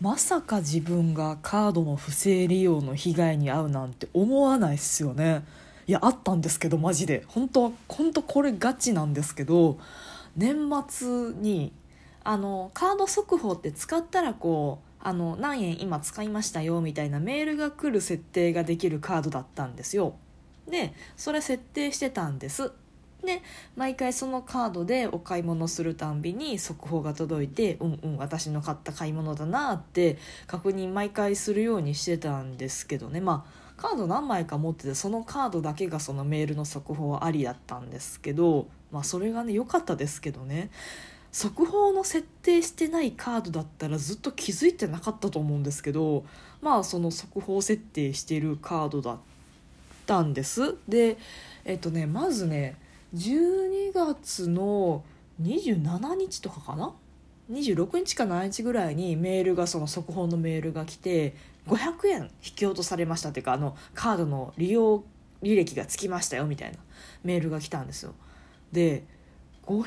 まさか自分がカードの不正利用の被害に遭うなんて思わないっすよね。いやあったんですけどマジで。本当は本当これガチなんですけど年末にあのカード速報って使ったらこうあの何円今使いましたよみたいなメールが来る設定ができるカードだったんですよ。でそれ設定してたんです。で毎回そのカードでお買い物するたんびに速報が届いてうんうん私の買った買い物だなって確認毎回するようにしてたんですけどね。まあカード何枚か持っててそのカードだけがそのメールの速報ありだったんですけどまあそれがね良かったですけどね。速報の設定してないカードだったらずっと気づいてなかったと思うんですけどまあその速報設定してるカードだったんです。でえっとねまずね12月の27日とかかな？26日か7日ぐらいにメールがその速報のメールが来て500円引き落とされましたっていうかあのカードの利用履歴がつきましたよみたいなメールが来たんですよ。で500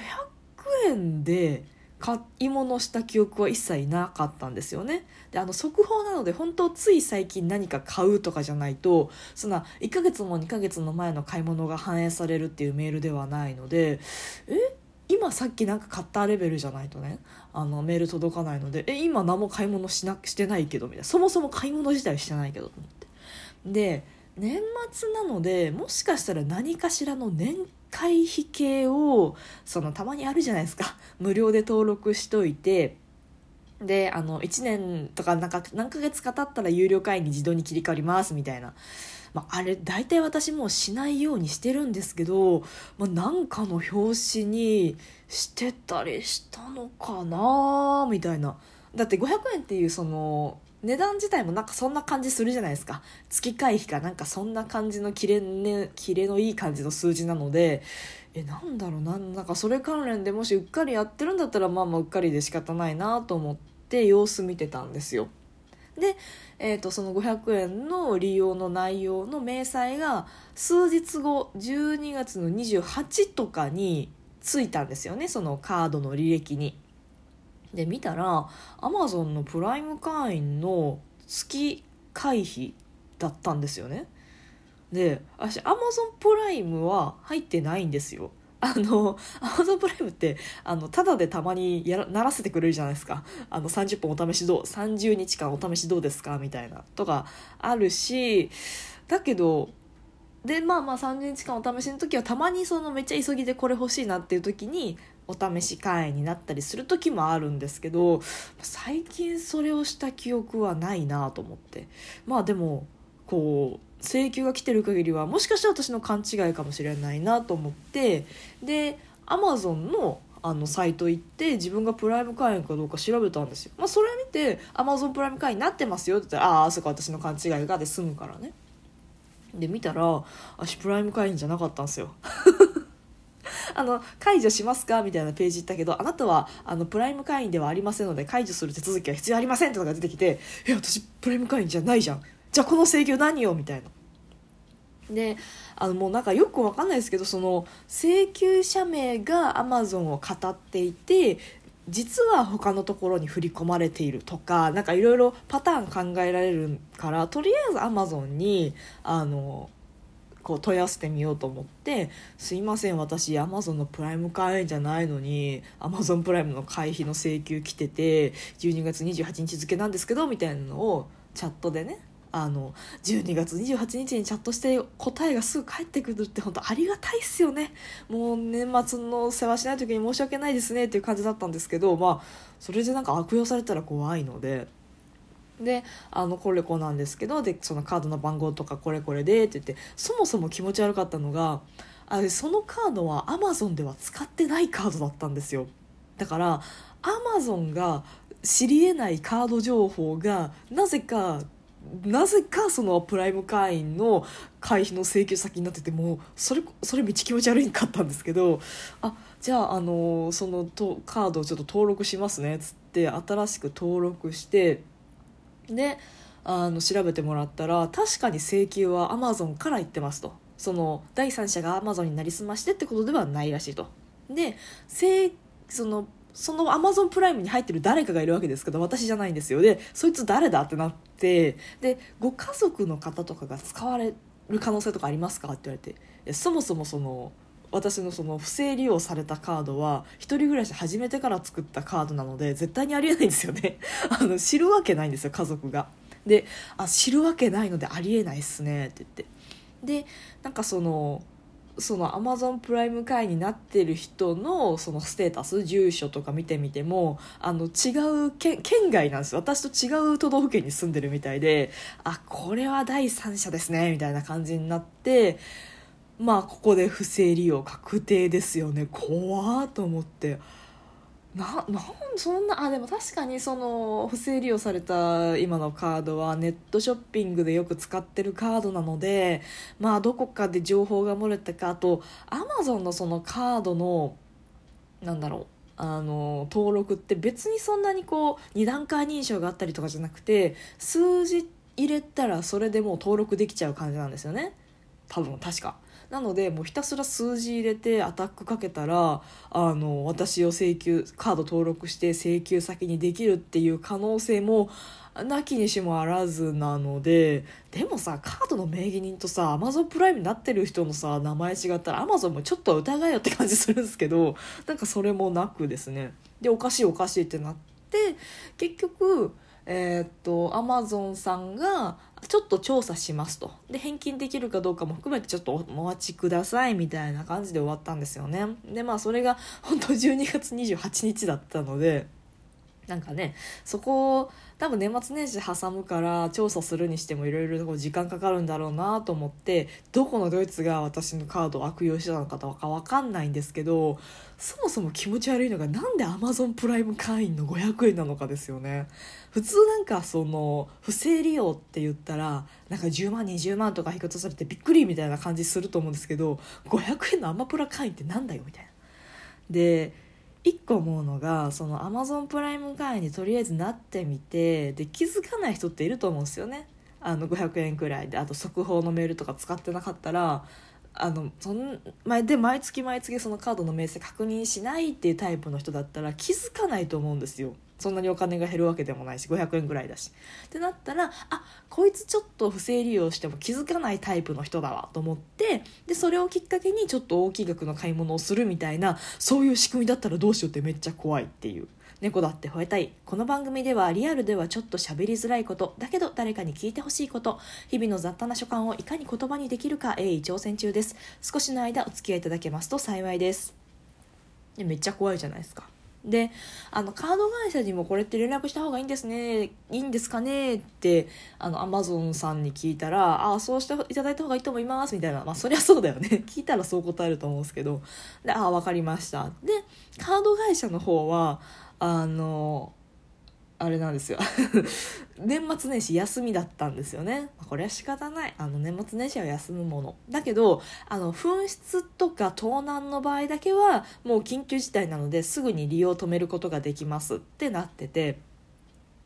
円で買い物した記憶は一切なかったんですよね。であの速報なので本当つい最近何か買うとかじゃないとそんな1ヶ月も2ヶ月の前の買い物が反映されるっていうメールではないのでえ今さっきなんか買ったレベルじゃないとねあのメール届かないのでえ今何も買い物しなしてないけどみたいな。そもそも買い物自体してないけどと思って。で年末なのでもしかしたら何かしらの年会費系をそのたまにあるじゃないですか。無料で登録しといて。であの1年とかなんか何ヶ月か経ったら有料会員に自動に切り替わりますみたいな、まあ、あれ大体私もうしないようにしてるんですけど、まあ、なんかの表紙にしてたりしたのかなみたいな。だって500円っていうその値段自体もなんかそんな感じするじゃないですか。月会費かなんかそんな感じのキレ,、ね、キレのいい感じの数字なので。えなんだろうななんかそれ関連でもしうっかりやってるんだったらまあまあうっかりで仕方ないなと思って様子見てたんですよ。で、えー、とその500円の利用の内容の明細が数日後12月の28とかについたんですよね。そのカードの履歴に。で見たらアマゾンのプライム会員の月会費だったんですよね。で私アマゾンプライムは入ってないんですよ。あのアマゾンプライムってあのただでたまにやらならせてくれるじゃないですか。あの30分お試しどう30日間お試しどうですかみたいなとかあるしだけどでまあまあ30日間お試しの時はたまにそのめっちゃ急ぎでこれ欲しいなっていう時にお試し会員になったりする時もあるんですけど最近それをした記憶はないなと思って。まあでもこう請求が来てる限りはもしかしたら私の勘違いかもしれないなと思ってでアマゾンのあのサイト行って自分がプライム会員かどうか調べたんですよ、まあ、それ見て「アマゾンプライム会員になってますよ」って言ったら「ああそこ私の勘違いが」で済むからね。で見たら私プライム会員じゃなかったんですよ。あの解除しますか？みたいなページ行ったけどあなたはあのプライム会員ではありませんので解除する手続きは必要ありませんってのが出てきてえ私プライム会員じゃないじゃん。じゃあこの請求何よみたいな。であのもうなんかよくわかんないですけどその請求者名がアマゾンを語っていて実は他のところに振り込まれているとかなんかいろいろパターン考えられるからとりあえずアマゾンにあのこう問い合わせてみようと思って「すいません私アマゾンのプライム会員じゃないのにアマゾンプライムの会費の請求来てて12月28日付なんですけど」みたいなのをチャットでねあの12月28日にチャットして答えがすぐ返ってくるって本当ありがたいっすよねもう年末の世話しない時に申し訳ないですねっていう感じだったんですけどまあそれでなんか悪用されたら怖いので。であのこれこうなんですけどでそのカードの番号とかこれこれでって言ってそもそも気持ち悪かったのがあそのカードはアマゾンでは使ってないカードだったんですよ。だからアマゾンが知りえないカード情報がなぜかなぜかそのプライム会員の会費の請求先になっててもそれそれめっちゃ気持ち悪いんかったんですけどあじゃあ、あのそのとカードをちょっと登録しますねっつって新しく登録してであの調べてもらったら確かに請求はアマゾンから行ってますと。その第三者がアマゾンになりすましてってことではないらしいと。でそのそのアマゾンプライムに入ってる誰かがいるわけですけど私じゃないんですよ。でそいつ誰だってなってでご家族の方とかが使われる可能性とかありますか？って言われて。そもそもその私のその不正利用されたカードは一人暮らし始めてから作ったカードなので絶対にありえないんですよね。あの知るわけないんですよ家族が。であ知るわけないのでありえないっすねって言って。でなんかそのそのアマゾンプライム会員になってる人のそのステータス住所とか見てみてもあの違う県県外なんですよ。私と違う都道府県に住んでるみたいであこれは第三者ですねみたいな感じになってまあここで不正利用確定ですよね。怖と思って。ななんそんなあでも確かにその不正利用された今のカードはネットショッピングでよく使ってるカードなのでまあどこかで情報が漏れたかあとアマゾンのそのカードのなんだろうあの登録って別にそんなにこう2段階認証があったりとかじゃなくて数字入れたらそれでもう登録できちゃう感じなんですよね。多分確か。なのでもうひたすら数字入れてアタックかけたらあの私を請求カード登録して請求先にできるっていう可能性もなきにしもあらずなのででもさカードの名義人とさアマゾンプライムになってる人のさ名前違ったらアマゾンもちょっと疑いよって感じするんですけどなんかそれもなくですね。でおかしいおかしいってなって結局えー、っとアマゾンさんがちょっと調査しますと。で返金できるかどうかも含めてちょっとお待ちくださいみたいな感じで終わったんですよね。でまあそれが本当12月28日だったのでなんかねそこを多分年末年始挟むから調査するにしてもいろいろ時間かかるんだろうなと思ってどこのドイツが私のカードを悪用してたのかとか分かんないんですけどそもそも気持ち悪いのがなんで Amazon プライム会員の500円なのかですよね普通なんかその不正利用って言ったらなんか10万20万とか引き落とされてびっくりみたいな感じすると思うんですけど500円のアマプラ会員ってなんだよみたいな。で一個思うのがそのアマゾンプライム会員にとりあえずなってみてで気づかない人っていると思うんですよね。あの500円くらいで。あと速報のメールとか使ってなかったらあのそん前で毎月毎月そのカードの明細確認しないっていうタイプの人だったら気づかないと思うんですよ。そんなにお金が減るわけでもないし500円ぐらいだし。ってなったらあこいつちょっと不正利用しても気づかないタイプの人だわと思ってでそれをきっかけにちょっと大きい額の買い物をするみたいなそういう仕組みだったらどうしようってめっちゃ怖いっていう。猫だって吠えたい。この番組ではリアルではちょっと喋りづらいこと。だけど誰かに聞いてほしいこと。日々の雑多な所感をいかに言葉にできるか鋭意挑戦中です。少しの間お付き合いいただけますと幸いです。めっちゃ怖いじゃないですか。であのカード会社にもこれって連絡した方がいいんですねいいんですかねってあのアマゾンさんに聞いたらああそうしていただいた方がいいと思いますみたいな。まあそりゃそうだよね。聞いたらそう答えると思うんですけど。でああ分かりました。でカード会社の方はあのあれなんですよ。年末年始休みだったんですよね。これは仕方ない。あの年末年始は休むもの。だけどあの紛失とか盗難の場合だけはもう緊急事態なのですぐに利用を止めることができますってなってて。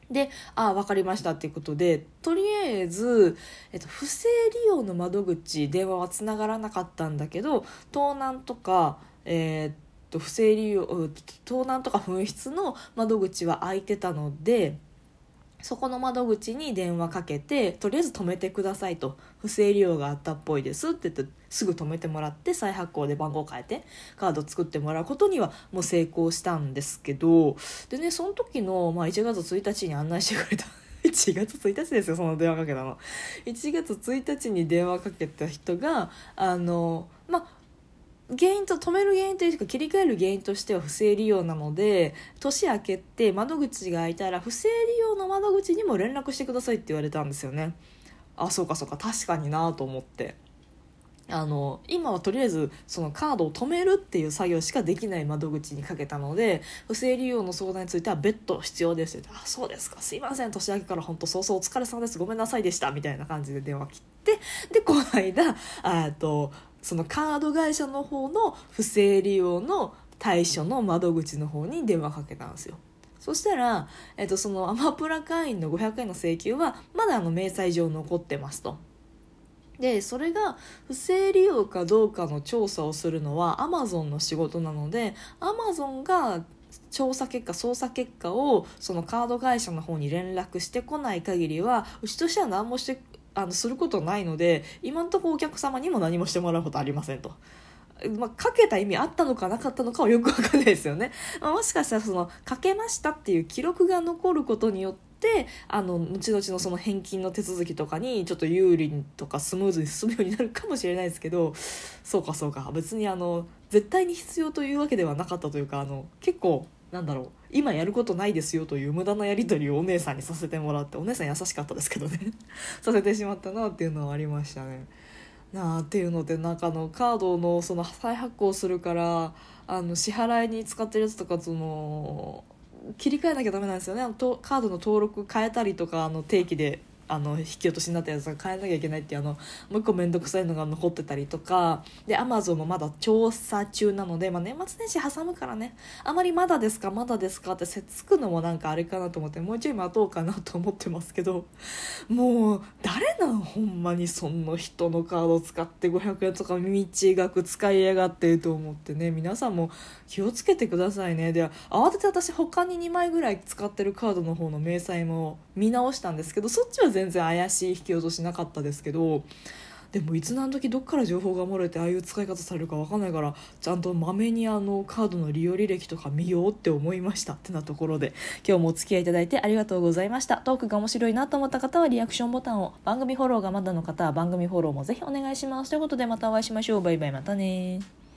で、ああ、分かりましたっていうことで、とりあえず、えっと、不正利用の窓口、電話はつながらなかったんだけど、盗難とか、えー、っと不正利用盗難とか紛失の窓口は開いてたのでそこの窓口に電話かけてとりあえず止めてくださいと。不正利用があったっぽいですって言ってすぐ止めてもらって再発行で番号変えてカード作ってもらうことにはもう成功したんですけどでねその時の、まあ、1月1日に案内してくれた 1月1日ですよその電話かけたの。1月1日に電話かけた人があのまあ原因と止める原因というか切り替える原因としては不正利用なので年明けて窓口が開いたら不正利用の窓口にも連絡してくださいって言われたんですよね。あそうかそうか。確かになと思って。あの今はとりあえずそのカードを止めるっていう作業しかできない窓口にかけたので不正利用の相談については別途必要ですってあそうですか。すいません。年明けから本当早々お疲れ様です。ごめんなさいでした。みたいな感じで電話切ってでこの間あとそのカード会社の方の不正利用の対処の窓口の方に電話かけたんですよそしたら、えっと、そのアマプラ会員の500円の請求はまだあの明細上残ってますと。でそれが不正利用かどうかの調査をするのはアマゾンの仕事なのでアマゾンが調査結果捜査結果をそのカード会社の方に連絡してこない限りはうちとしては何もしてあのすることないので今のところお客様にも何もしてもらうことありませんと。まあ、かけた意味あったのかなかったのかはよくわかんないですよね。まあ、もしかしたらそのかけましたっていう記録が残ることによってあの後々のその返金の手続きとかにちょっと有利とかスムーズに進むようになるかもしれないですけどそうかそうか別にあの絶対に必要というわけではなかったというかあの結構なんだろう今やることないですよという無駄なやり取りをお姉さんにさせてもらってお姉さん優しかったですけどね させてしまったなっていうのはありましたね。なあっていうのでなんかのカードのその再発行するからあの支払いに使ってるやつとかその切り替えなきゃダメなんですよねとカードの登録変えたりとかあの定期であの引き落としになったやつが変えなきゃいけないっていうあのもう一個面倒くさいのが残ってたりとかでアマゾンもまだ調査中なので、まあ、年末年始挟むからね。あまりまだですかまだですかってせっつくのもなんかあれかなと思ってもうちょい待とうかなと思ってますけどもう誰なんほんまにその人のカード使って500円とか道額使いやがってと思ってね。皆さんも気をつけてくださいね。で慌てて私他に2枚ぐらい使ってるカードの方の明細も見直したんですけどそっちは全然怪しい引き落としなかったですけどでもいつ何時どっから情報が漏れてああいう使い方されるか分かんないからちゃんとまめにあのカードの利用履歴とか見ようって思いましたってなところで今日もお付き合いいただいてありがとうございました。トークが面白いなと思った方はリアクションボタンを番組フォローがまだの方は番組フォローもぜひお願いします。ということでまたお会いしましょう。バイバイ。またね